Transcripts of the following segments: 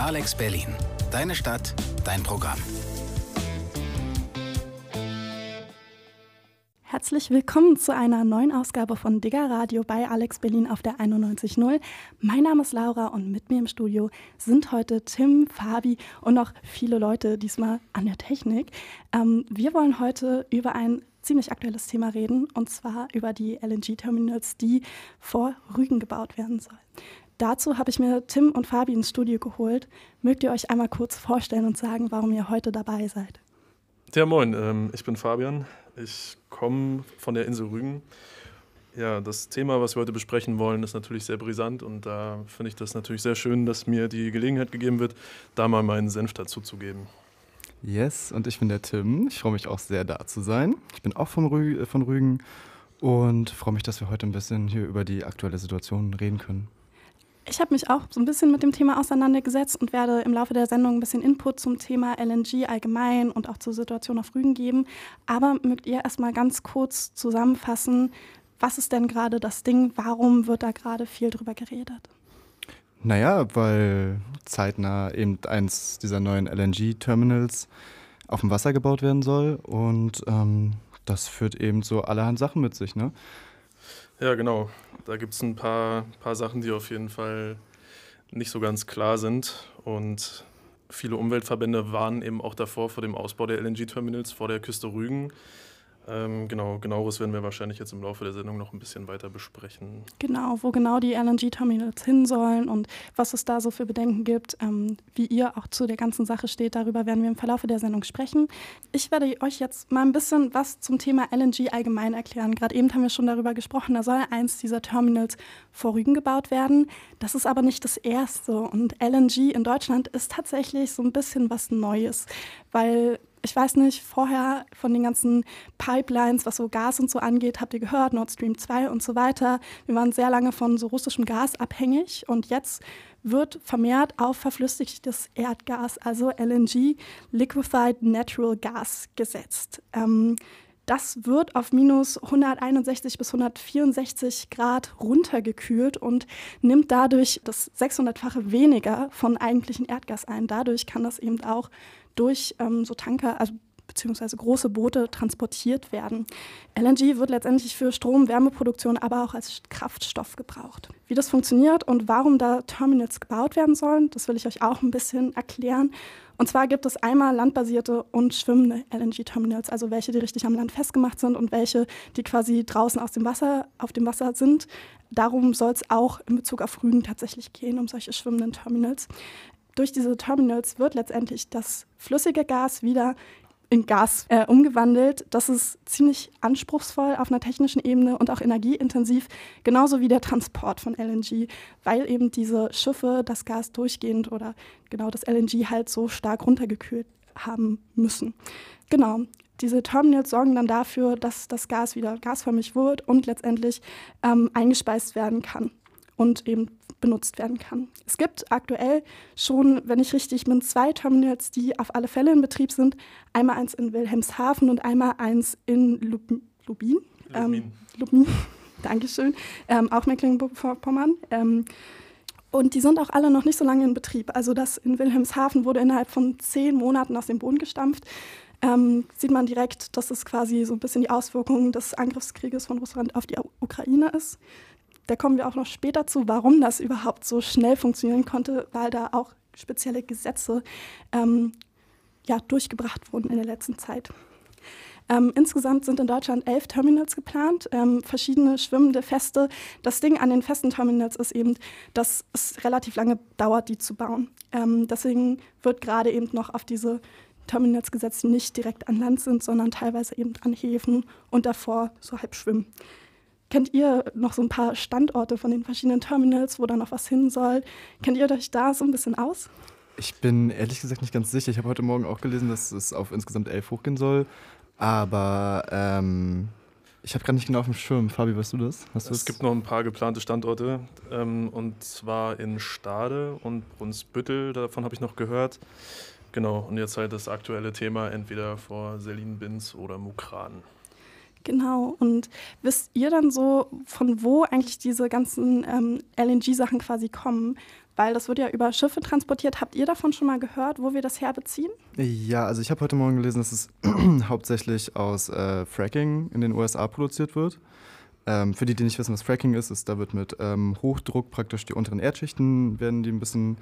Alex Berlin. Deine Stadt, dein Programm. Herzlich willkommen zu einer neuen Ausgabe von Digger Radio bei Alex Berlin auf der 91.0. Mein Name ist Laura und mit mir im Studio sind heute Tim, Fabi und noch viele Leute, diesmal an der Technik. Ähm, wir wollen heute über ein ziemlich aktuelles Thema reden und zwar über die LNG-Terminals, die vor Rügen gebaut werden sollen. Dazu habe ich mir Tim und Fabi ins Studio geholt. Mögt ihr euch einmal kurz vorstellen und sagen, warum ihr heute dabei seid? Ja, moin, ähm, ich bin Fabian. Ich komme von der Insel Rügen. Ja, das Thema, was wir heute besprechen wollen, ist natürlich sehr brisant und da finde ich das natürlich sehr schön, dass mir die Gelegenheit gegeben wird, da mal meinen Senf dazu zu geben. Yes, und ich bin der Tim. Ich freue mich auch sehr, da zu sein. Ich bin auch Rü von Rügen und freue mich, dass wir heute ein bisschen hier über die aktuelle Situation reden können. Ich habe mich auch so ein bisschen mit dem Thema auseinandergesetzt und werde im Laufe der Sendung ein bisschen Input zum Thema LNG allgemein und auch zur Situation auf Rügen geben. Aber mögt ihr erstmal ganz kurz zusammenfassen, was ist denn gerade das Ding? Warum wird da gerade viel drüber geredet? Naja, weil zeitnah eben eins dieser neuen LNG-Terminals auf dem Wasser gebaut werden soll und ähm, das führt eben so allerhand Sachen mit sich, ne? Ja, genau. Da gibt es ein paar, paar Sachen, die auf jeden Fall nicht so ganz klar sind. Und viele Umweltverbände warnen eben auch davor vor dem Ausbau der LNG-Terminals vor der Küste Rügen. Ähm, genau, genaueres werden wir wahrscheinlich jetzt im Laufe der Sendung noch ein bisschen weiter besprechen. Genau, wo genau die LNG-Terminals hin sollen und was es da so für Bedenken gibt, ähm, wie ihr auch zu der ganzen Sache steht, darüber werden wir im Verlauf der Sendung sprechen. Ich werde euch jetzt mal ein bisschen was zum Thema LNG allgemein erklären. Gerade eben haben wir schon darüber gesprochen, da soll eins dieser Terminals vor Rügen gebaut werden. Das ist aber nicht das erste und LNG in Deutschland ist tatsächlich so ein bisschen was Neues, weil ich weiß nicht, vorher von den ganzen Pipelines, was so Gas und so angeht, habt ihr gehört, Nord Stream 2 und so weiter. Wir waren sehr lange von so russischem Gas abhängig und jetzt wird vermehrt auf verflüssigtes Erdgas, also LNG, Liquefied Natural Gas, gesetzt. Ähm, das wird auf minus 161 bis 164 Grad runtergekühlt und nimmt dadurch das 600-fache weniger von eigentlichen Erdgas ein. Dadurch kann das eben auch durch ähm, so Tanker, also beziehungsweise große Boote transportiert werden. LNG wird letztendlich für Strom, Wärmeproduktion, aber auch als Kraftstoff gebraucht. Wie das funktioniert und warum da Terminals gebaut werden sollen, das will ich euch auch ein bisschen erklären. Und zwar gibt es einmal landbasierte und schwimmende LNG-Terminals, also welche, die richtig am Land festgemacht sind und welche, die quasi draußen aus dem Wasser, auf dem Wasser sind. Darum soll es auch in Bezug auf Rügen tatsächlich gehen, um solche schwimmenden Terminals durch diese Terminals wird letztendlich das flüssige Gas wieder in Gas äh, umgewandelt. Das ist ziemlich anspruchsvoll auf einer technischen Ebene und auch energieintensiv, genauso wie der Transport von LNG, weil eben diese Schiffe das Gas durchgehend oder genau das LNG halt so stark runtergekühlt haben müssen. Genau. Diese Terminals sorgen dann dafür, dass das Gas wieder gasförmig wird und letztendlich ähm, eingespeist werden kann und eben benutzt werden kann. Es gibt aktuell schon, wenn ich richtig bin, zwei Terminals, die auf alle Fälle in Betrieb sind. Einmal eins in Wilhelmshaven und einmal eins in Lubin. Lubin? Ähm, Lubin. Dankeschön. Ähm, auch Mecklenburg-Vorpommern. Ähm, und die sind auch alle noch nicht so lange in Betrieb. Also das in Wilhelmshaven wurde innerhalb von zehn Monaten aus dem Boden gestampft. Ähm, sieht man direkt, dass es quasi so ein bisschen die Auswirkungen des Angriffskrieges von Russland auf die Ukraine ist. Da kommen wir auch noch später zu, warum das überhaupt so schnell funktionieren konnte, weil da auch spezielle Gesetze ähm, ja, durchgebracht wurden in der letzten Zeit. Ähm, insgesamt sind in Deutschland elf Terminals geplant, ähm, verschiedene schwimmende Feste. Das Ding an den festen Terminals ist eben, dass es relativ lange dauert, die zu bauen. Ähm, deswegen wird gerade eben noch auf diese Terminals gesetzt, die nicht direkt an Land sind, sondern teilweise eben an Häfen und davor so halb schwimmen. Kennt ihr noch so ein paar Standorte von den verschiedenen Terminals, wo da noch was hin soll? Kennt ihr euch da so ein bisschen aus? Ich bin ehrlich gesagt nicht ganz sicher. Ich habe heute Morgen auch gelesen, dass es auf insgesamt elf hochgehen soll. Aber ähm, ich habe gerade nicht genau auf dem Schirm. Fabi, weißt du das? Hast du es das? gibt noch ein paar geplante Standorte. Ähm, und zwar in Stade und Brunsbüttel. Davon habe ich noch gehört. Genau. Und jetzt halt das aktuelle Thema entweder vor Selin-Binz oder Mukran. Genau. Und wisst ihr dann so, von wo eigentlich diese ganzen ähm, LNG-Sachen quasi kommen? weil das wird ja über Schiffe transportiert. Habt ihr davon schon mal gehört, wo wir das herbeziehen? Ja, also ich habe heute Morgen gelesen, dass es hauptsächlich aus äh, Fracking in den USA produziert wird. Ähm, für die, die nicht wissen, was Fracking ist, ist, da wird mit ähm, Hochdruck praktisch die unteren Erdschichten werden die ein bisschen,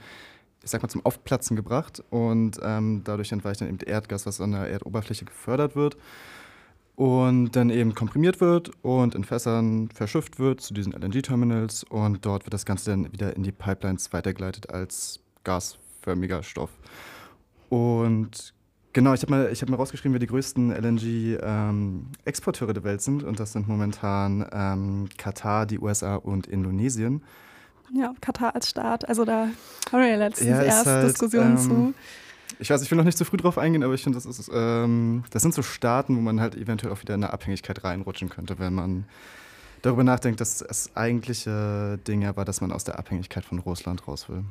ich sag mal, zum Aufplatzen gebracht und ähm, dadurch entweicht dann eben Erdgas, was an der Erdoberfläche gefördert wird und dann eben komprimiert wird und in Fässern verschifft wird zu diesen LNG-Terminals und dort wird das Ganze dann wieder in die Pipelines weitergeleitet als gasförmiger Stoff. Und genau, ich habe mal, hab mal rausgeschrieben, wer die größten LNG-Exporteure ähm, der Welt sind und das sind momentan ähm, Katar, die USA und Indonesien. Ja, Katar als Staat, also da haben wir ja letztens ja, erst halt, Diskussionen ähm, zu ich weiß, ich will noch nicht zu früh drauf eingehen, aber ich finde, das, ähm, das sind so Staaten, wo man halt eventuell auch wieder in eine Abhängigkeit reinrutschen könnte, wenn man darüber nachdenkt, dass das eigentliche Ding ja war, dass man aus der Abhängigkeit von Russland raus will.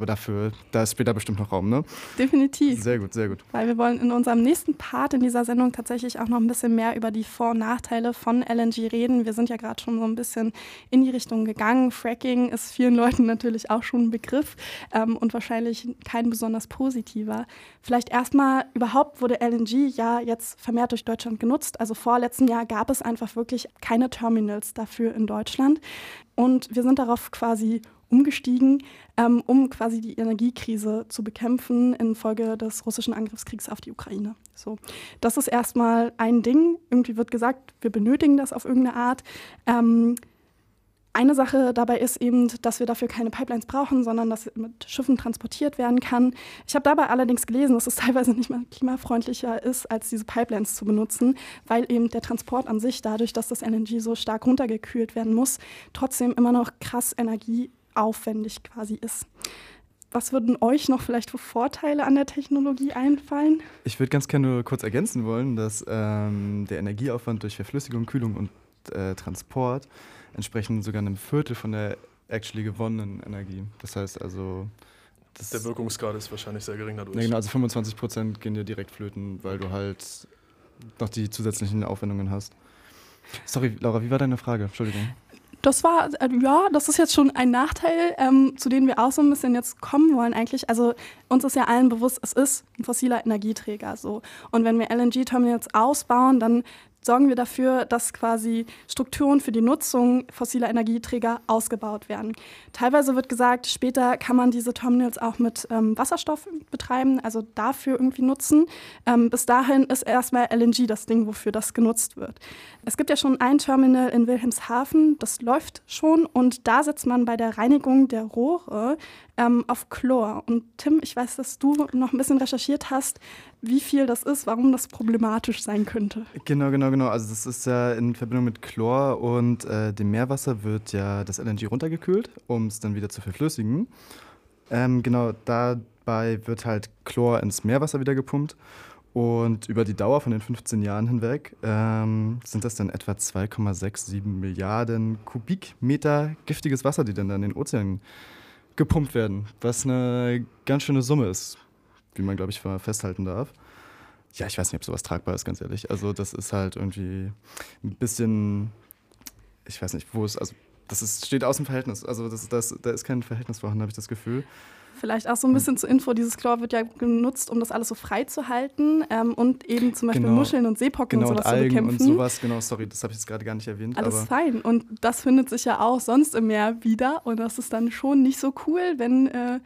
Aber dafür, da ist später bestimmt noch Raum, ne? Definitiv. Sehr gut, sehr gut. Weil wir wollen in unserem nächsten Part in dieser Sendung tatsächlich auch noch ein bisschen mehr über die Vor- und Nachteile von LNG reden. Wir sind ja gerade schon so ein bisschen in die Richtung gegangen. Fracking ist vielen Leuten natürlich auch schon ein Begriff ähm, und wahrscheinlich kein besonders positiver. Vielleicht erstmal, überhaupt wurde LNG ja jetzt vermehrt durch Deutschland genutzt. Also vor letztem Jahr gab es einfach wirklich keine Terminals dafür in Deutschland. Und wir sind darauf quasi umgestiegen, ähm, um quasi die Energiekrise zu bekämpfen infolge des russischen Angriffskriegs auf die Ukraine. So, das ist erstmal ein Ding. Irgendwie wird gesagt, wir benötigen das auf irgendeine Art. Ähm, eine Sache dabei ist eben, dass wir dafür keine Pipelines brauchen, sondern dass mit Schiffen transportiert werden kann. Ich habe dabei allerdings gelesen, dass es teilweise nicht mal klimafreundlicher ist, als diese Pipelines zu benutzen, weil eben der Transport an sich, dadurch, dass das LNG so stark runtergekühlt werden muss, trotzdem immer noch krass Energie aufwendig quasi ist. Was würden euch noch vielleicht für Vorteile an der Technologie einfallen? Ich würde ganz gerne nur kurz ergänzen wollen, dass ähm, der Energieaufwand durch Verflüssigung, Kühlung und äh, Transport entsprechend sogar einem Viertel von der actually gewonnenen Energie. Das heißt also. Das der Wirkungsgrad ist wahrscheinlich sehr gering dadurch. Ja, genau, also 25 Prozent gehen dir direkt flöten, weil du halt noch die zusätzlichen Aufwendungen hast. Sorry, Laura, wie war deine Frage? Entschuldigung. Das war, äh, ja, das ist jetzt schon ein Nachteil, ähm, zu dem wir auch so ein bisschen jetzt kommen wollen eigentlich. Also uns ist ja allen bewusst, es ist ein fossiler Energieträger so. Und wenn wir LNG-Terminals ausbauen, dann sorgen wir dafür, dass quasi Strukturen für die Nutzung fossiler Energieträger ausgebaut werden. Teilweise wird gesagt, später kann man diese Terminals auch mit ähm, Wasserstoff betreiben, also dafür irgendwie nutzen. Ähm, bis dahin ist erstmal LNG das Ding, wofür das genutzt wird. Es gibt ja schon ein Terminal in Wilhelmshaven, das läuft schon und da setzt man bei der Reinigung der Rohre ähm, auf Chlor. Und Tim, ich weiß, dass du noch ein bisschen recherchiert hast, wie viel das ist, warum das problematisch sein könnte. Genau, genau, genau. Also das ist ja in Verbindung mit Chlor und äh, dem Meerwasser wird ja das LNG runtergekühlt, um es dann wieder zu verflüssigen. Ähm, genau, dabei wird halt Chlor ins Meerwasser wieder gepumpt. Und über die Dauer von den 15 Jahren hinweg ähm, sind das dann etwa 2,67 Milliarden Kubikmeter giftiges Wasser, die dann in den Ozean gepumpt werden, was eine ganz schöne Summe ist, wie man, glaube ich, festhalten darf. Ja, ich weiß nicht, ob sowas tragbar ist, ganz ehrlich. Also das ist halt irgendwie ein bisschen, ich weiß nicht, wo es, also das ist, steht aus dem Verhältnis. Also das, das, da ist kein Verhältnis vorhanden, habe ich das Gefühl. Vielleicht auch so ein bisschen zur Info, dieses Chlor wird ja genutzt, um das alles so frei zu halten ähm, und eben zum Beispiel genau. Muscheln und Seepocken genau, und sowas und Algen zu bekämpfen. und sowas, genau, sorry, das habe ich jetzt gerade gar nicht erwähnt. Alles fein und das findet sich ja auch sonst im Meer wieder und das ist dann schon nicht so cool, wenn äh,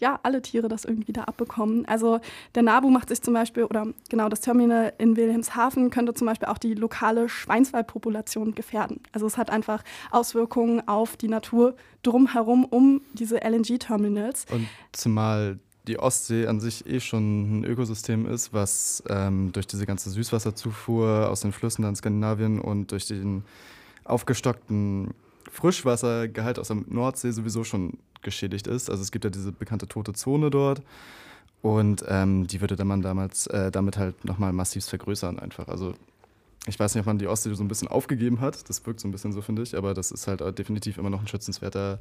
ja, alle Tiere das irgendwie da abbekommen. Also der NABU macht sich zum Beispiel, oder genau das Terminal in Wilhelmshaven könnte zum Beispiel auch die lokale Schweinswaldpopulation gefährden. Also es hat einfach Auswirkungen auf die Natur drumherum um diese LNG-Terminals. Und zumal die Ostsee an sich eh schon ein Ökosystem ist, was ähm, durch diese ganze Süßwasserzufuhr aus den Flüssen in Skandinavien und durch den aufgestockten Frischwassergehalt aus der Nordsee sowieso schon geschädigt ist. Also es gibt ja diese bekannte tote Zone dort. Und ähm, die würde man damals äh, damit halt nochmal massiv vergrößern einfach. Also ich weiß nicht, ob man die Ostsee so ein bisschen aufgegeben hat. Das wirkt so ein bisschen so, finde ich. Aber das ist halt definitiv immer noch ein schützenswerter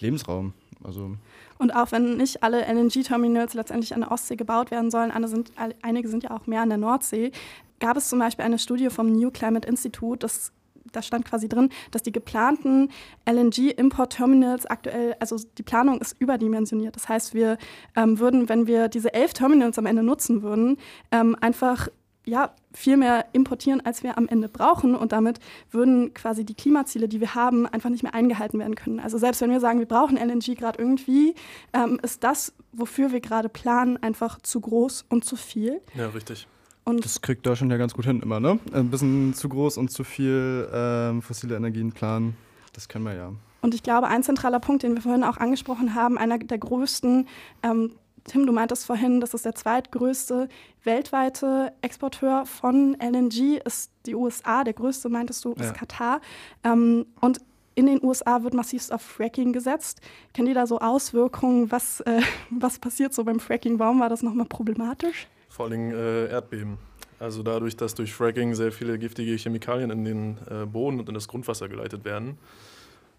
Lebensraum. Also und auch wenn nicht alle LNG-Terminals letztendlich an der Ostsee gebaut werden sollen, sind, einige sind ja auch mehr an der Nordsee, gab es zum Beispiel eine Studie vom New Climate Institute, das da stand quasi drin, dass die geplanten LNG-Import-Terminals aktuell, also die Planung ist überdimensioniert. Das heißt, wir ähm, würden, wenn wir diese elf Terminals am Ende nutzen würden, ähm, einfach ja, viel mehr importieren, als wir am Ende brauchen. Und damit würden quasi die Klimaziele, die wir haben, einfach nicht mehr eingehalten werden können. Also selbst wenn wir sagen, wir brauchen LNG gerade irgendwie, ähm, ist das, wofür wir gerade planen, einfach zu groß und zu viel. Ja, richtig. Und das kriegt Deutschland ja ganz gut hin immer, ne? Ein bisschen zu groß und zu viel ähm, fossile Energien planen. Das können wir ja. Und ich glaube, ein zentraler Punkt, den wir vorhin auch angesprochen haben, einer der größten ähm, Tim, du meintest vorhin, das ist der zweitgrößte weltweite Exporteur von LNG, ist die USA, der größte, meintest du, ist ja. Katar. Ähm, und in den USA wird massivst auf Fracking gesetzt. Kennen die da so Auswirkungen? Was, äh, was passiert so beim Fracking? Warum war das nochmal problematisch? Vor allem äh, Erdbeben. Also dadurch, dass durch Fracking sehr viele giftige Chemikalien in den äh, Boden und in das Grundwasser geleitet werden,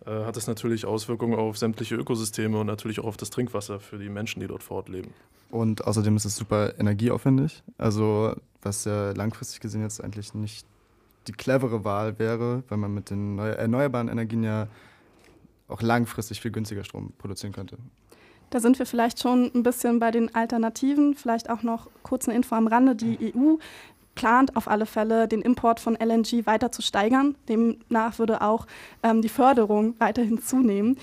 äh, hat es natürlich Auswirkungen auf sämtliche Ökosysteme und natürlich auch auf das Trinkwasser für die Menschen, die dort vor Ort leben. Und außerdem ist es super energieaufwendig. Also was ja langfristig gesehen jetzt eigentlich nicht die clevere Wahl wäre, weil man mit den erneuerbaren Energien ja auch langfristig viel günstiger Strom produzieren könnte. Da sind wir vielleicht schon ein bisschen bei den Alternativen. Vielleicht auch noch kurz eine Info am Rande. Die EU plant auf alle Fälle, den Import von LNG weiter zu steigern. Demnach würde auch ähm, die Förderung weiterhin zunehmen.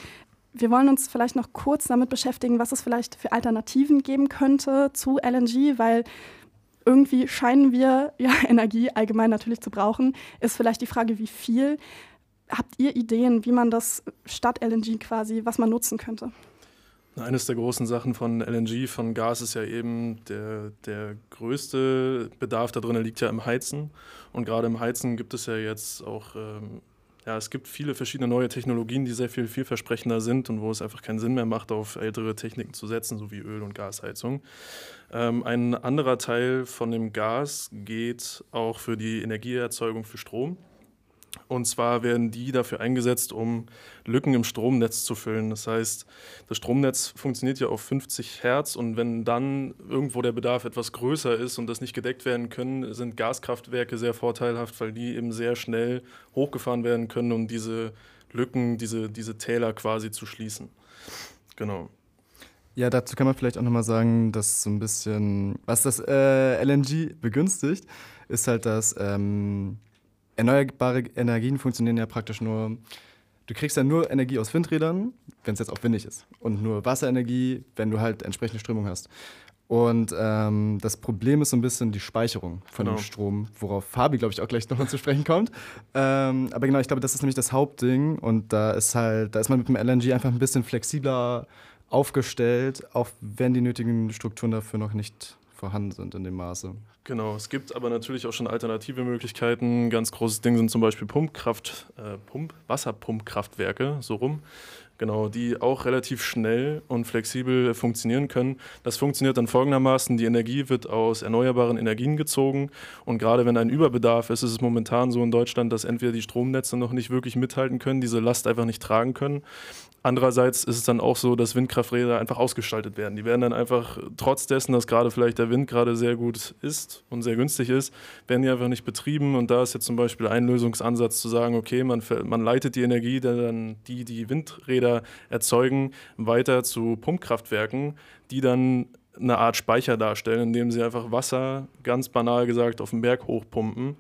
Wir wollen uns vielleicht noch kurz damit beschäftigen, was es vielleicht für Alternativen geben könnte zu LNG, weil irgendwie scheinen wir ja Energie allgemein natürlich zu brauchen. Ist vielleicht die Frage, wie viel. Habt ihr Ideen, wie man das statt LNG quasi, was man nutzen könnte? Eines der großen Sachen von LNG, von Gas, ist ja eben der, der größte Bedarf da drin liegt ja im Heizen. Und gerade im Heizen gibt es ja jetzt auch, ähm, ja, es gibt viele verschiedene neue Technologien, die sehr viel vielversprechender sind und wo es einfach keinen Sinn mehr macht, auf ältere Techniken zu setzen, so wie Öl- und Gasheizung. Ähm, ein anderer Teil von dem Gas geht auch für die Energieerzeugung für Strom. Und zwar werden die dafür eingesetzt, um Lücken im Stromnetz zu füllen. Das heißt, das Stromnetz funktioniert ja auf 50 Hertz und wenn dann irgendwo der Bedarf etwas größer ist und das nicht gedeckt werden können, sind Gaskraftwerke sehr vorteilhaft, weil die eben sehr schnell hochgefahren werden können, um diese Lücken, diese, diese Täler quasi zu schließen. Genau. Ja, dazu kann man vielleicht auch nochmal sagen, dass so ein bisschen, was das äh, LNG begünstigt, ist halt, dass ähm, erneuerbare Energien funktionieren ja praktisch nur, du kriegst ja nur Energie aus Windrädern, wenn es jetzt auch windig ist. Und nur Wasserenergie, wenn du halt entsprechende Strömung hast. Und ähm, das Problem ist so ein bisschen die Speicherung von genau. dem Strom, worauf Fabi, glaube ich, auch gleich noch zu sprechen kommt. Ähm, aber genau, ich glaube, das ist nämlich das Hauptding. Und da ist halt, da ist man mit dem LNG einfach ein bisschen flexibler aufgestellt, auch wenn die nötigen Strukturen dafür noch nicht vorhanden sind in dem Maße. Genau, es gibt aber natürlich auch schon alternative Möglichkeiten. Ein ganz großes Ding sind zum Beispiel Pumpkraft, äh, Pump, Wasserpumpkraftwerke, so rum. Genau, die auch relativ schnell und flexibel funktionieren können. Das funktioniert dann folgendermaßen: Die Energie wird aus erneuerbaren Energien gezogen und gerade wenn ein Überbedarf ist, ist es momentan so in Deutschland, dass entweder die Stromnetze noch nicht wirklich mithalten können, diese Last einfach nicht tragen können Andererseits ist es dann auch so, dass Windkrafträder einfach ausgestaltet werden. Die werden dann einfach, trotz dessen, dass gerade vielleicht der Wind gerade sehr gut ist und sehr günstig ist, werden die einfach nicht betrieben. Und da ist jetzt zum Beispiel ein Lösungsansatz zu sagen, okay, man, man leitet die Energie, dann die die Windräder erzeugen, weiter zu Pumpkraftwerken, die dann eine Art Speicher darstellen, indem sie einfach Wasser, ganz banal gesagt, auf den Berg hochpumpen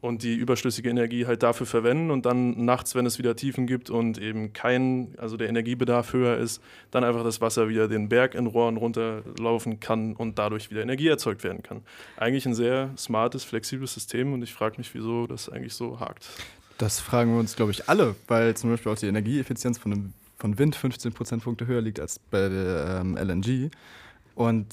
und die überschüssige Energie halt dafür verwenden und dann nachts, wenn es wieder Tiefen gibt und eben kein, also der Energiebedarf höher ist, dann einfach das Wasser wieder den Berg in Rohren runterlaufen kann und dadurch wieder Energie erzeugt werden kann. Eigentlich ein sehr smartes, flexibles System und ich frage mich, wieso das eigentlich so hakt. Das fragen wir uns, glaube ich, alle, weil zum Beispiel auch die Energieeffizienz von, von Wind 15 Prozentpunkte höher liegt als bei der ähm, LNG. Und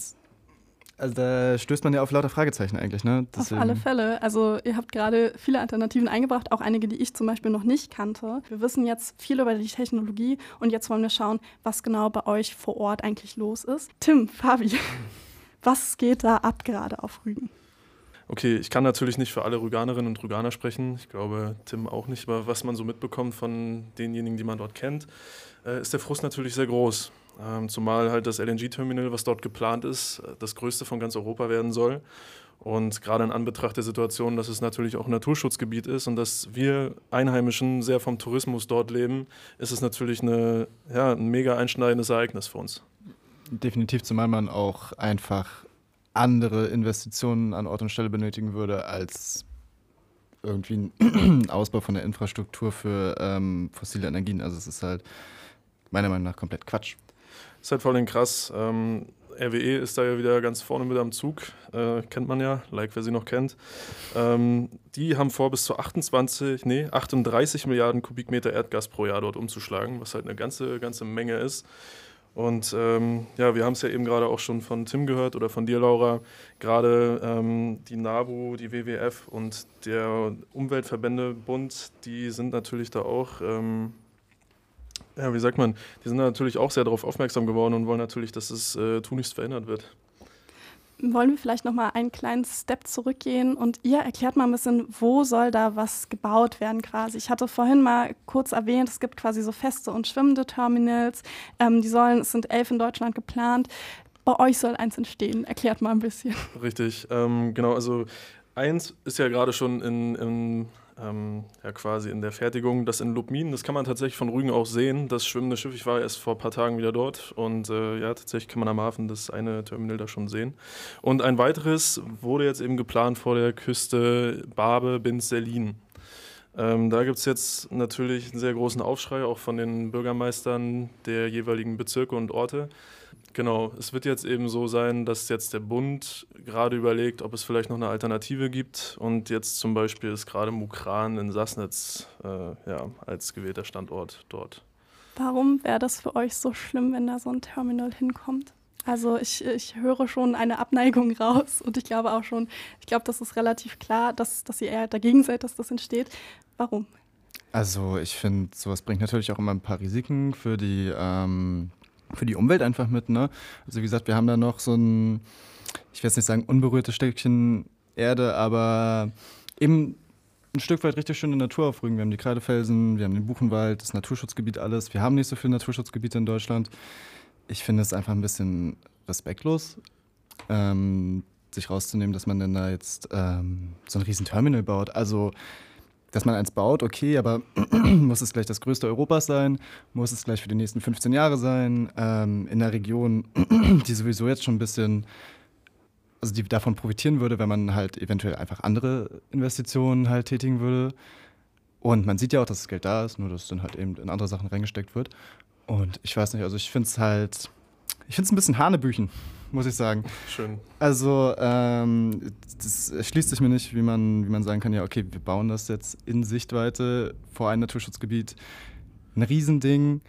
also da stößt man ja auf lauter Fragezeichen eigentlich, ne? Deswegen. Auf alle Fälle. Also ihr habt gerade viele Alternativen eingebracht, auch einige, die ich zum Beispiel noch nicht kannte. Wir wissen jetzt viel über die Technologie und jetzt wollen wir schauen, was genau bei euch vor Ort eigentlich los ist. Tim, Fabi, was geht da ab gerade auf Rügen? Okay, ich kann natürlich nicht für alle Rüganerinnen und Rüganer sprechen. Ich glaube, Tim auch nicht. Aber was man so mitbekommt von denjenigen, die man dort kennt, äh, ist der Frust natürlich sehr groß. Ähm, zumal halt das LNG-Terminal, was dort geplant ist, das größte von ganz Europa werden soll. Und gerade in Anbetracht der Situation, dass es natürlich auch ein Naturschutzgebiet ist und dass wir Einheimischen sehr vom Tourismus dort leben, ist es natürlich eine, ja, ein mega einschneidendes Ereignis für uns. Definitiv, zumal man auch einfach andere Investitionen an Ort und Stelle benötigen würde als irgendwie ein Ausbau von der Infrastruktur für ähm, fossile Energien. Also es ist halt meiner Meinung nach komplett Quatsch. Ist halt voll krass. Ähm, RWE ist da ja wieder ganz vorne mit am Zug, äh, kennt man ja, like wer sie noch kennt. Ähm, die haben vor, bis zu 28, nee, 38 Milliarden Kubikmeter Erdgas pro Jahr dort umzuschlagen, was halt eine ganze, ganze Menge ist. Und ähm, ja, wir haben es ja eben gerade auch schon von Tim gehört oder von dir, Laura. Gerade ähm, die NABU, die WWF und der Umweltverbändebund, die sind natürlich da auch ähm, ja, wie sagt man, die sind natürlich auch sehr darauf aufmerksam geworden und wollen natürlich, dass es äh, tunlichst verändert wird. Wollen wir vielleicht noch mal einen kleinen Step zurückgehen und ihr erklärt mal ein bisschen, wo soll da was gebaut werden quasi? Ich hatte vorhin mal kurz erwähnt, es gibt quasi so feste und schwimmende Terminals. Ähm, die sollen, es sind elf in Deutschland geplant. Bei euch soll eins entstehen. Erklärt mal ein bisschen. Richtig, ähm, genau. Also eins ist ja gerade schon in, in ähm, ja, quasi in der Fertigung. Das in Lubmin, das kann man tatsächlich von Rügen auch sehen. Das schwimmende Schiff, ich war erst vor ein paar Tagen wieder dort und äh, ja, tatsächlich kann man am Hafen das eine Terminal da schon sehen. Und ein weiteres wurde jetzt eben geplant vor der Küste Barbe bin Selin. Ähm, da gibt es jetzt natürlich einen sehr großen Aufschrei, auch von den Bürgermeistern der jeweiligen Bezirke und Orte. Genau, es wird jetzt eben so sein, dass jetzt der Bund gerade überlegt, ob es vielleicht noch eine Alternative gibt. Und jetzt zum Beispiel ist gerade Mukran in Sassnitz äh, ja, als gewählter Standort dort. Warum wäre das für euch so schlimm, wenn da so ein Terminal hinkommt? Also ich, ich höre schon eine Abneigung raus und ich glaube auch schon, ich glaube, das ist relativ klar, dass, dass ihr eher dagegen seid, dass das entsteht. Warum? Also ich finde, sowas bringt natürlich auch immer ein paar Risiken für die ähm, für die Umwelt einfach mit. Ne? Also wie gesagt, wir haben da noch so ein, ich will jetzt nicht sagen unberührtes Stückchen Erde, aber eben ein Stück weit richtig schöne Natur auf Rügen. Wir haben die Kreidefelsen, wir haben den Buchenwald, das Naturschutzgebiet, alles. Wir haben nicht so viele Naturschutzgebiete in Deutschland. Ich finde es einfach ein bisschen respektlos, ähm, sich rauszunehmen, dass man denn da jetzt ähm, so ein riesen Terminal baut. Also dass man eins baut, okay, aber muss es gleich das größte Europas sein? Muss es gleich für die nächsten 15 Jahre sein? Ähm, in einer Region, die sowieso jetzt schon ein bisschen, also die davon profitieren würde, wenn man halt eventuell einfach andere Investitionen halt tätigen würde. Und man sieht ja auch, dass das Geld da ist, nur dass dann halt eben in andere Sachen reingesteckt wird. Und ich weiß nicht, also ich finde es halt, ich finde es ein bisschen Hanebüchen muss ich sagen. Schön. Also, ähm, das schließt sich mir nicht, wie man, wie man sagen kann, ja, okay, wir bauen das jetzt in Sichtweite vor ein Naturschutzgebiet. Ein Riesending,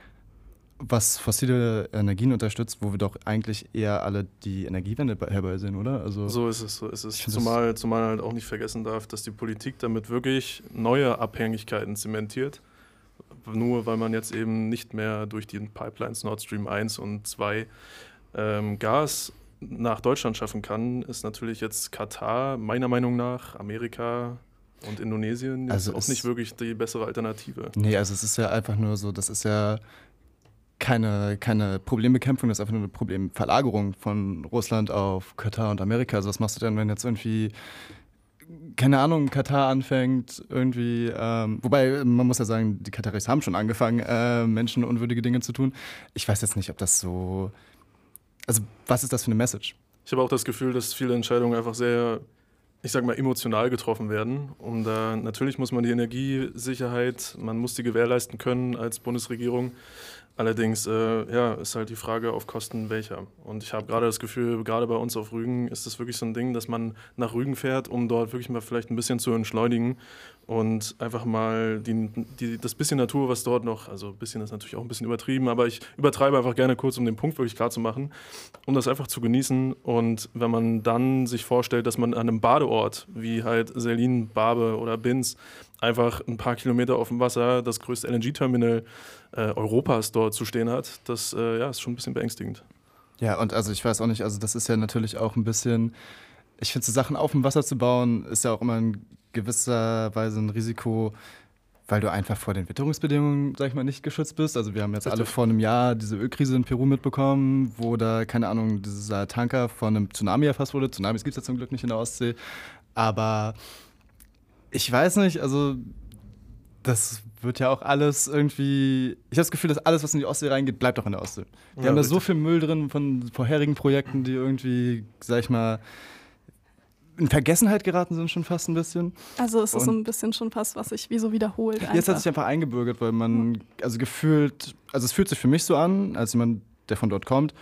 was fossile Energien unterstützt, wo wir doch eigentlich eher alle die Energiewende herbeisehen, oder? Also, so ist es, so ist es. Zumal, zumal halt auch nicht vergessen darf, dass die Politik damit wirklich neue Abhängigkeiten zementiert nur weil man jetzt eben nicht mehr durch die Pipelines Nord Stream 1 und 2 ähm, Gas nach Deutschland schaffen kann, ist natürlich jetzt Katar, meiner Meinung nach, Amerika und Indonesien also auch nicht wirklich die bessere Alternative. Nee, also es ist ja einfach nur so, das ist ja keine, keine Problembekämpfung, das ist einfach nur eine Problemverlagerung von Russland auf Katar und Amerika. Also was machst du denn, wenn jetzt irgendwie keine Ahnung, Katar anfängt, irgendwie, ähm, wobei man muss ja sagen, die Kataris haben schon angefangen, äh, menschenunwürdige Dinge zu tun. Ich weiß jetzt nicht, ob das so also was ist das für eine Message? Ich habe auch das Gefühl, dass viele Entscheidungen einfach sehr, ich sage mal, emotional getroffen werden. Und da natürlich muss man die Energiesicherheit, man muss die gewährleisten können als Bundesregierung. Allerdings äh, ja, ist halt die Frage auf Kosten welcher. Und ich habe gerade das Gefühl, gerade bei uns auf Rügen ist das wirklich so ein Ding, dass man nach Rügen fährt, um dort wirklich mal vielleicht ein bisschen zu entschleunigen und einfach mal die, die, das bisschen Natur, was dort noch, also ein bisschen ist natürlich auch ein bisschen übertrieben, aber ich übertreibe einfach gerne kurz, um den Punkt wirklich klar zu machen, um das einfach zu genießen. Und wenn man dann sich vorstellt, dass man an einem Badeort wie halt Selin, Barbe oder Binz einfach ein paar Kilometer auf dem Wasser das größte LNG-Terminal äh, Europas dort zu stehen hat, das äh, ja, ist schon ein bisschen beängstigend. Ja, und also ich weiß auch nicht, also das ist ja natürlich auch ein bisschen, ich finde, so Sachen auf dem Wasser zu bauen, ist ja auch immer in gewisser Weise ein Risiko, weil du einfach vor den Witterungsbedingungen, sag ich mal, nicht geschützt bist. Also wir haben jetzt alle vor einem Jahr diese Ölkrise in Peru mitbekommen, wo da, keine Ahnung, dieser Tanker von einem Tsunami erfasst wurde. Tsunamis gibt es ja zum Glück nicht in der Ostsee. Aber ich weiß nicht, also das wird ja auch alles irgendwie. Ich habe das Gefühl, dass alles, was in die Ostsee reingeht, bleibt auch in der Ostsee. Wir ja, haben da so viel Müll drin von vorherigen Projekten, die irgendwie, sag ich mal, in Vergessenheit geraten sind schon fast ein bisschen. Also es ist so ein bisschen schon fast, was sich wie so wiederholt. Einfach. Jetzt hat sich einfach eingebürgert, weil man, also gefühlt, also es fühlt sich für mich so an, als jemand, der von dort kommt,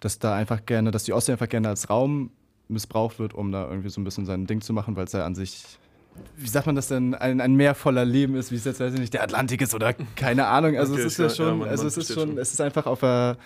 dass da einfach gerne, dass die Ostsee einfach gerne als Raum missbraucht wird, um da irgendwie so ein bisschen sein Ding zu machen, weil es ja an sich, wie sagt man das denn, ein, ein Meer voller Leben ist, wie es jetzt, weiß ich nicht, der Atlantik ist oder keine Ahnung. Also okay, es ist ja, ja schon, ja, man, also es ist schon, schon, es ist einfach auf einer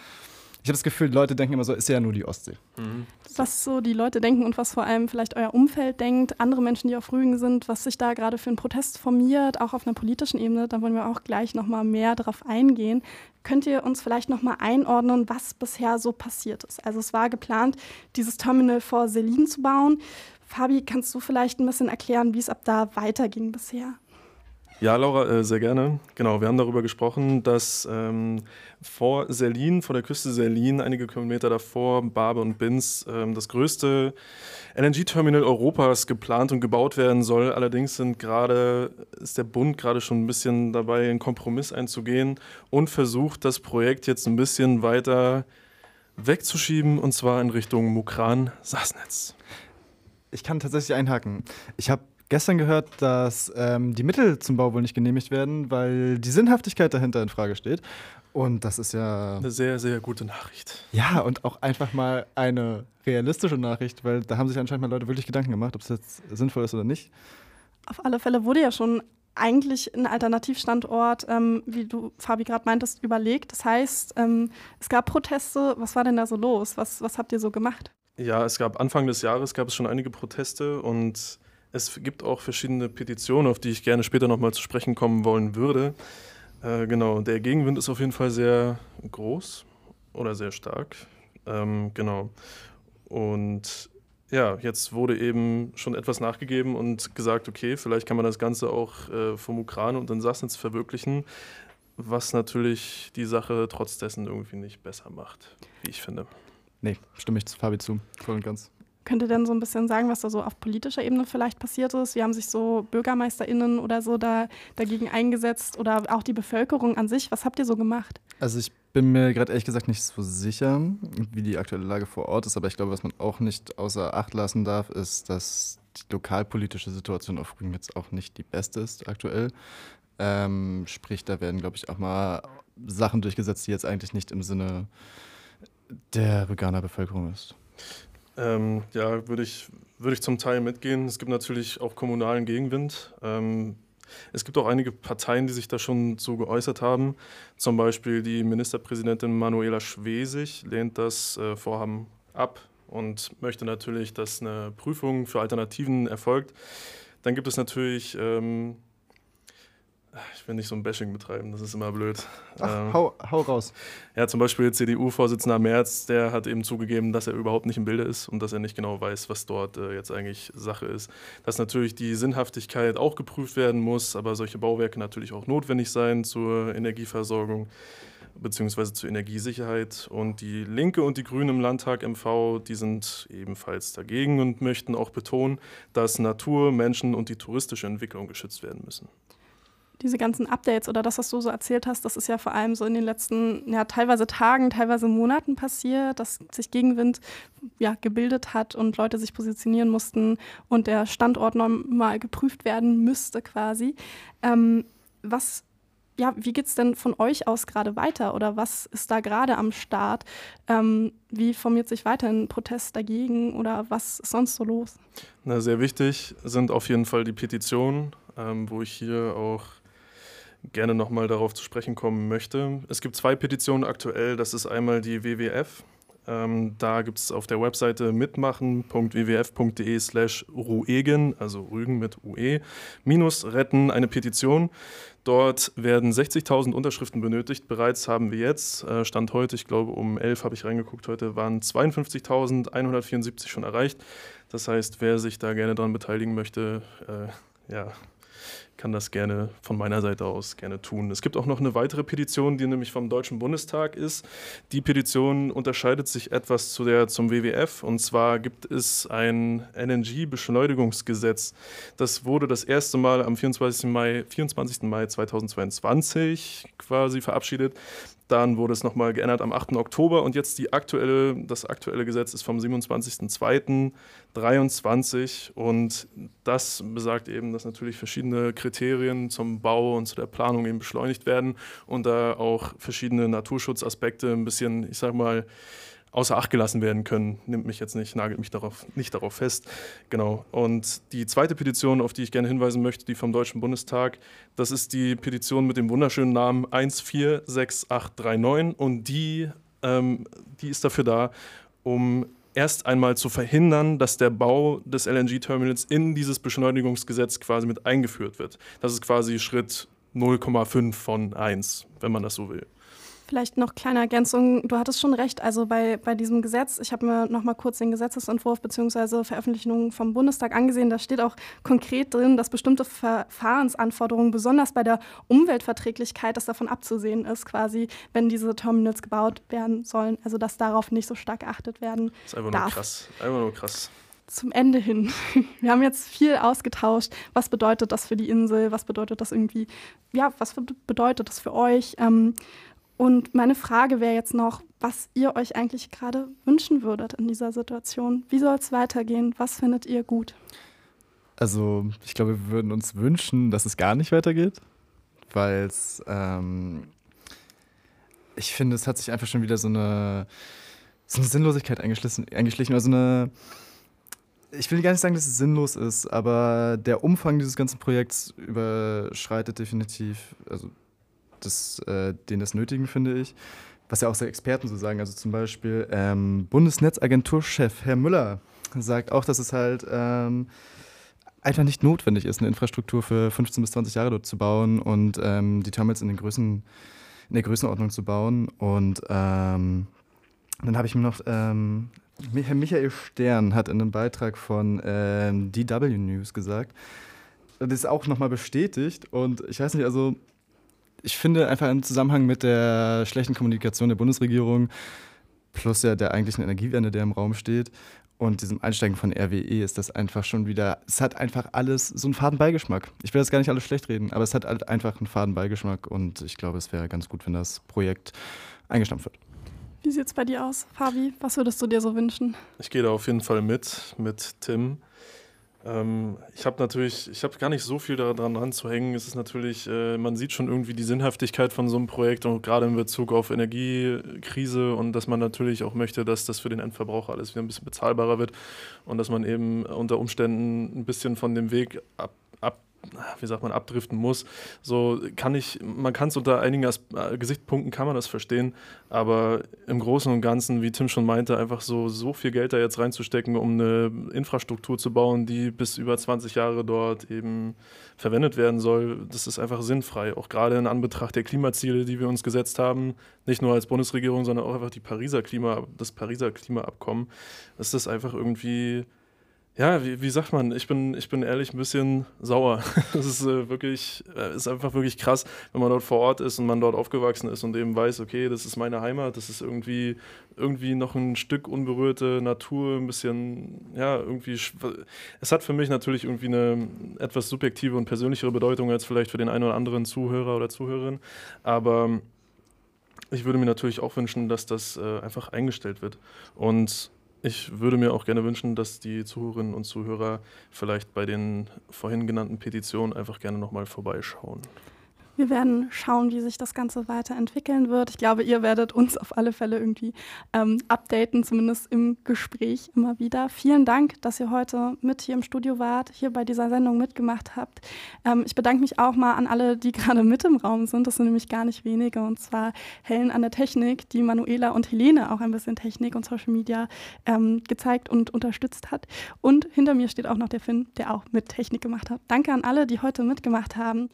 ich habe das Gefühl, Leute denken immer so, ist ja nur die Ostsee. Mhm. Was so die Leute denken und was vor allem vielleicht euer Umfeld denkt, andere Menschen, die auf Rügen sind, was sich da gerade für einen Protest formiert, auch auf einer politischen Ebene, da wollen wir auch gleich nochmal mehr darauf eingehen. Könnt ihr uns vielleicht nochmal einordnen, was bisher so passiert ist? Also es war geplant, dieses Terminal vor Selin zu bauen. Fabi, kannst du vielleicht ein bisschen erklären, wie es ab da weiterging bisher? Ja, Laura, äh, sehr gerne. Genau, wir haben darüber gesprochen, dass ähm, vor Selin, vor der Küste Selin, einige Kilometer davor, Barbe und Binz, ähm, das größte LNG-Terminal Europas geplant und gebaut werden soll. Allerdings sind grade, ist der Bund gerade schon ein bisschen dabei, einen Kompromiss einzugehen und versucht, das Projekt jetzt ein bisschen weiter wegzuschieben, und zwar in Richtung Mukran-Sassnetz. Ich kann tatsächlich einhaken. Ich habe gestern gehört, dass ähm, die Mittel zum Bau wohl nicht genehmigt werden, weil die Sinnhaftigkeit dahinter in Frage steht. Und das ist ja. Eine sehr, sehr gute Nachricht. Ja, und auch einfach mal eine realistische Nachricht, weil da haben sich anscheinend mal Leute wirklich Gedanken gemacht, ob es jetzt sinnvoll ist oder nicht. Auf alle Fälle wurde ja schon eigentlich ein Alternativstandort, ähm, wie du, Fabi, gerade meintest, überlegt. Das heißt, ähm, es gab Proteste. Was war denn da so los? Was, was habt ihr so gemacht? Ja, es gab Anfang des Jahres gab es schon einige Proteste und es gibt auch verschiedene Petitionen, auf die ich gerne später nochmal zu sprechen kommen wollen würde. Äh, genau, der Gegenwind ist auf jeden Fall sehr groß oder sehr stark. Ähm, genau. Und ja, jetzt wurde eben schon etwas nachgegeben und gesagt, okay, vielleicht kann man das Ganze auch äh, vom Ukran und in Sassnitz verwirklichen, was natürlich die Sache trotz dessen irgendwie nicht besser macht, wie ich finde. Nee, stimme ich Fabi zu, voll und ganz. Könnt ihr denn so ein bisschen sagen, was da so auf politischer Ebene vielleicht passiert ist? Wie haben sich so BürgermeisterInnen oder so da, dagegen eingesetzt oder auch die Bevölkerung an sich? Was habt ihr so gemacht? Also ich bin mir gerade ehrlich gesagt nicht so sicher, wie die aktuelle Lage vor Ort ist, aber ich glaube, was man auch nicht außer Acht lassen darf, ist, dass die lokalpolitische Situation auf Rügen jetzt auch nicht die beste ist aktuell. Ähm, sprich, da werden, glaube ich, auch mal Sachen durchgesetzt, die jetzt eigentlich nicht im Sinne der Rüganer Bevölkerung ist. Ähm, ja, würde ich, würd ich zum Teil mitgehen. Es gibt natürlich auch kommunalen Gegenwind. Ähm, es gibt auch einige Parteien, die sich da schon so geäußert haben. Zum Beispiel die Ministerpräsidentin Manuela Schwesig lehnt das äh, Vorhaben ab und möchte natürlich, dass eine Prüfung für Alternativen erfolgt. Dann gibt es natürlich ähm, ich will nicht so ein Bashing betreiben, das ist immer blöd. Ach, ähm, hau, hau, raus. Ja, zum Beispiel CDU-Vorsitzender Merz, der hat eben zugegeben, dass er überhaupt nicht im Bilde ist und dass er nicht genau weiß, was dort äh, jetzt eigentlich Sache ist. Dass natürlich die Sinnhaftigkeit auch geprüft werden muss, aber solche Bauwerke natürlich auch notwendig sein zur Energieversorgung bzw. zur Energiesicherheit. Und die Linke und die Grünen im Landtag MV, die sind ebenfalls dagegen und möchten auch betonen, dass Natur, Menschen und die touristische Entwicklung geschützt werden müssen diese ganzen Updates oder das, was du so erzählt hast, das ist ja vor allem so in den letzten, ja, teilweise Tagen, teilweise Monaten passiert, dass sich Gegenwind ja, gebildet hat und Leute sich positionieren mussten und der Standort nochmal geprüft werden müsste quasi. Ähm, was ja, wie geht es denn von euch aus gerade weiter oder was ist da gerade am Start? Ähm, wie formiert sich weiter ein Protest dagegen oder was ist sonst so los? Na, sehr wichtig sind auf jeden Fall die Petitionen, ähm, wo ich hier auch gerne nochmal darauf zu sprechen kommen möchte. Es gibt zwei Petitionen aktuell. Das ist einmal die WWF. Ähm, da gibt es auf der Webseite mitmachen.wwf.de slash ruegen, also Rügen mit UE, minus retten eine Petition. Dort werden 60.000 Unterschriften benötigt. Bereits haben wir jetzt, äh, Stand heute, ich glaube um 11 habe ich reingeguckt heute, waren 52.174 schon erreicht. Das heißt, wer sich da gerne daran beteiligen möchte, äh, ja, kann das gerne von meiner Seite aus gerne tun. Es gibt auch noch eine weitere Petition, die nämlich vom Deutschen Bundestag ist. Die Petition unterscheidet sich etwas zu der zum WWF und zwar gibt es ein LNG-Beschleunigungsgesetz. Das wurde das erste Mal am 24. Mai, 24. Mai 2022 quasi verabschiedet. Dann wurde es nochmal geändert am 8. Oktober und jetzt die aktuelle, das aktuelle Gesetz ist vom 27.02.23 und das besagt eben, dass natürlich verschiedene Kriterien zum Bau und zu der Planung eben beschleunigt werden und da auch verschiedene Naturschutzaspekte ein bisschen, ich sag mal, außer Acht gelassen werden können. Nimmt mich jetzt nicht, nagelt mich darauf, nicht darauf fest. Genau. Und die zweite Petition, auf die ich gerne hinweisen möchte, die vom Deutschen Bundestag, das ist die Petition mit dem wunderschönen Namen 146839 und die, ähm, die ist dafür da, um erst einmal zu verhindern, dass der Bau des LNG-Terminals in dieses Beschleunigungsgesetz quasi mit eingeführt wird. Das ist quasi Schritt 0,5 von 1, wenn man das so will. Vielleicht noch kleine Ergänzung. Du hattest schon recht. Also bei, bei diesem Gesetz, ich habe mir noch mal kurz den Gesetzesentwurf bzw. Veröffentlichung vom Bundestag angesehen. Da steht auch konkret drin, dass bestimmte Verfahrensanforderungen, besonders bei der Umweltverträglichkeit, dass davon abzusehen ist, quasi, wenn diese Terminals gebaut werden sollen. Also dass darauf nicht so stark geachtet werden. Das ist einfach darf. nur krass. Einfach nur krass zum Ende hin. Wir haben jetzt viel ausgetauscht. Was bedeutet das für die Insel? Was bedeutet das irgendwie? Ja, was bedeutet das für euch? Ähm, und meine Frage wäre jetzt noch, was ihr euch eigentlich gerade wünschen würdet in dieser Situation. Wie soll es weitergehen? Was findet ihr gut? Also ich glaube, wir würden uns wünschen, dass es gar nicht weitergeht, weil es, ähm, ich finde, es hat sich einfach schon wieder so eine, so eine Sinnlosigkeit eingeschlichen. Also eine, ich will gar nicht sagen, dass es sinnlos ist, aber der Umfang dieses ganzen Projekts überschreitet definitiv, also das, äh, den das nötigen, finde ich. Was ja auch sehr Experten so sagen. Also zum Beispiel ähm, Bundesnetzagenturchef Herr Müller sagt auch, dass es halt ähm, einfach nicht notwendig ist, eine Infrastruktur für 15 bis 20 Jahre dort zu bauen und ähm, die Terminals in, den Größen, in der Größenordnung zu bauen. Und ähm, dann habe ich mir noch, ähm, Herr Michael Stern hat in einem Beitrag von ähm, DW News gesagt, das ist auch nochmal bestätigt und ich weiß nicht, also ich finde einfach im Zusammenhang mit der schlechten Kommunikation der Bundesregierung plus ja der eigentlichen Energiewende, der im Raum steht und diesem Einsteigen von RWE ist das einfach schon wieder, es hat einfach alles so einen faden Beigeschmack. Ich will das gar nicht alles schlecht reden, aber es hat halt einfach einen faden Beigeschmack und ich glaube, es wäre ganz gut, wenn das Projekt eingestampft wird. Wie sieht es bei dir aus, Fabi? Was würdest du dir so wünschen? Ich gehe da auf jeden Fall mit, mit Tim. Ähm, ich habe natürlich, ich habe gar nicht so viel daran ranzuhängen. Es ist natürlich, äh, man sieht schon irgendwie die Sinnhaftigkeit von so einem Projekt und gerade in Bezug auf Energiekrise und dass man natürlich auch möchte, dass das für den Endverbraucher alles wieder ein bisschen bezahlbarer wird und dass man eben unter Umständen ein bisschen von dem Weg ab, ab wie sagt man, abdriften muss. So kann ich, man kann es unter einigen As äh, Gesichtspunkten kann man das verstehen, aber im Großen und Ganzen, wie Tim schon meinte, einfach so, so viel Geld da jetzt reinzustecken, um eine Infrastruktur zu bauen, die bis über 20 Jahre dort eben verwendet werden soll, das ist einfach sinnfrei. Auch gerade in Anbetracht der Klimaziele, die wir uns gesetzt haben, nicht nur als Bundesregierung, sondern auch einfach die Pariser Klima, das Pariser Klimaabkommen, ist das einfach irgendwie ja, wie, wie, sagt man, ich bin, ich bin ehrlich ein bisschen sauer. Das ist äh, wirklich, äh, ist einfach wirklich krass, wenn man dort vor Ort ist und man dort aufgewachsen ist und eben weiß, okay, das ist meine Heimat, das ist irgendwie, irgendwie noch ein Stück unberührte Natur, ein bisschen, ja, irgendwie, es hat für mich natürlich irgendwie eine etwas subjektive und persönlichere Bedeutung als vielleicht für den einen oder anderen Zuhörer oder Zuhörerin, aber ich würde mir natürlich auch wünschen, dass das äh, einfach eingestellt wird. Und ich würde mir auch gerne wünschen, dass die Zuhörerinnen und Zuhörer vielleicht bei den vorhin genannten Petitionen einfach gerne nochmal vorbeischauen. Wir werden schauen, wie sich das Ganze weiterentwickeln wird. Ich glaube, ihr werdet uns auf alle Fälle irgendwie ähm, updaten, zumindest im Gespräch immer wieder. Vielen Dank, dass ihr heute mit hier im Studio wart, hier bei dieser Sendung mitgemacht habt. Ähm, ich bedanke mich auch mal an alle, die gerade mit im Raum sind. Das sind nämlich gar nicht wenige. Und zwar Helen an der Technik, die Manuela und Helene auch ein bisschen Technik und Social Media ähm, gezeigt und unterstützt hat. Und hinter mir steht auch noch der Finn, der auch mit Technik gemacht hat. Danke an alle, die heute mitgemacht haben.